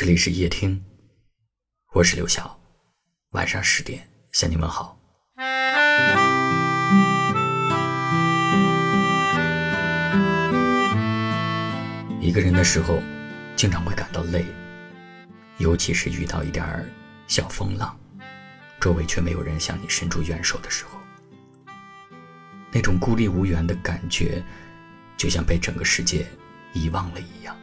这里是夜听，我是刘晓，晚上十点向你们好。一个人的时候，经常会感到累，尤其是遇到一点儿小风浪，周围却没有人向你伸出援手的时候，那种孤立无援的感觉，就像被整个世界遗忘了一样。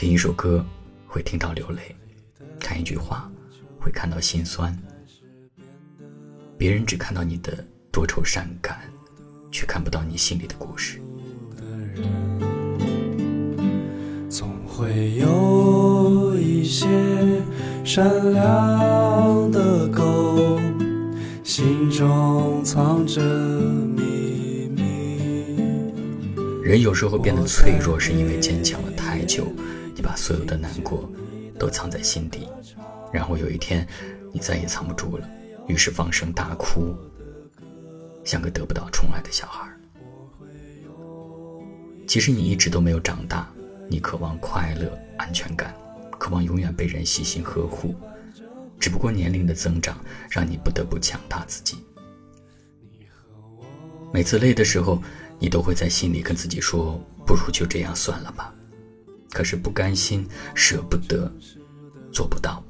听一首歌会听到流泪，看一句话会看到心酸。别人只看到你的多愁善感，却看不到你心里的故事。总会有一些善良的狗，心中藏着秘密。人有时候变得脆弱，是因为坚强了太久。你把所有的难过都藏在心底，然后有一天你再也藏不住了，于是放声大哭，像个得不到宠爱的小孩。其实你一直都没有长大，你渴望快乐、安全感，渴望永远被人细心呵护，只不过年龄的增长让你不得不强大自己。每次累的时候，你都会在心里跟自己说：“不如就这样算了吧。”可是不甘心，舍不得，做不到。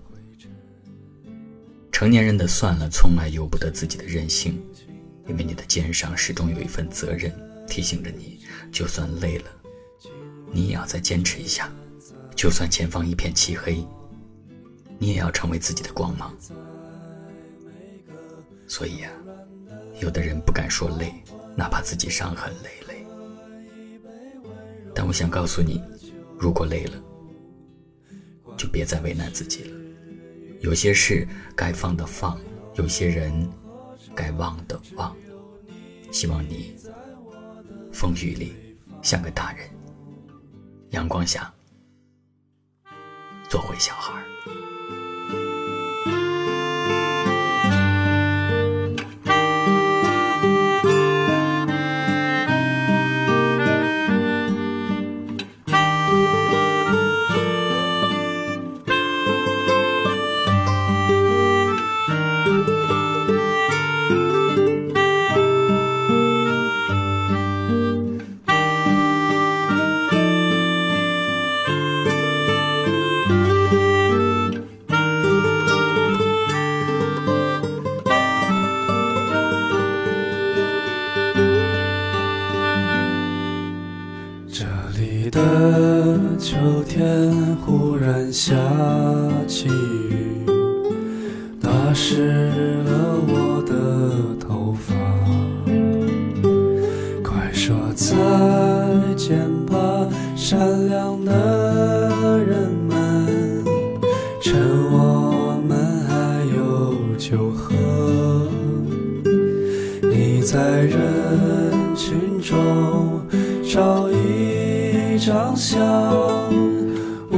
成年人的算了，从来由不得自己的任性，因为你的肩上始终有一份责任，提醒着你，就算累了，你也要再坚持一下；就算前方一片漆黑，你也要成为自己的光芒。所以啊，有的人不敢说累，哪怕自己伤痕累累。但我想告诉你。如果累了，就别再为难自己了。有些事该放的放，有些人该忘的忘。希望你风雨里像个大人，阳光下做回小孩。的秋天忽然下起雨，打湿了我的头发。快说再见吧，善良的人们，趁我们还有酒喝。你在人群中。长相，妩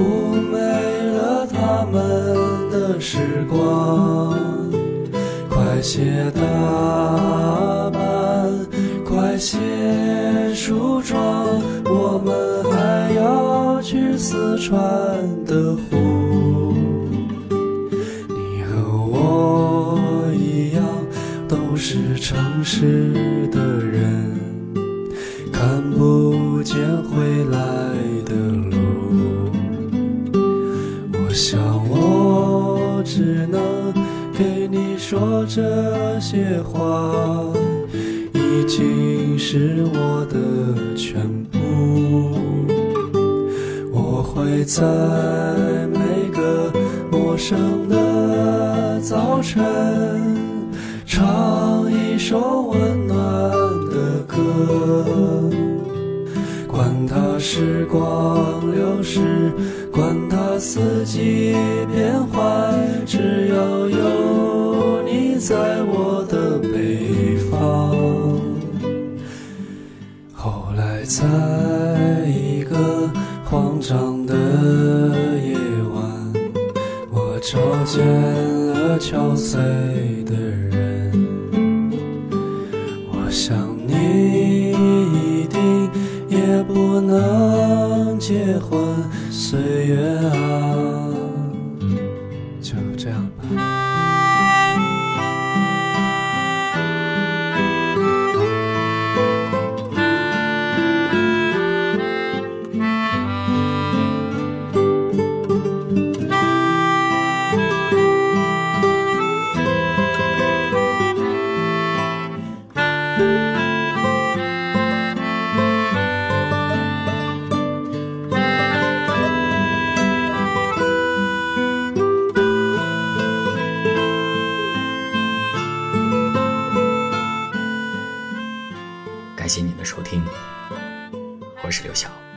媚了他们的时光。快些打扮，快些梳妆，我们还要去四川的湖。你和我一样，都是城市的人，看不见回来的路，我想我。只能给你说这些话，已经是我的全部。我会在每个陌生的早晨，唱一首温暖的歌。时光流逝，管它四季变换，只要有你在我的北方。后来，在一个慌张的夜晚，我找见了憔悴的人。不能结婚岁月啊。我是刘晓。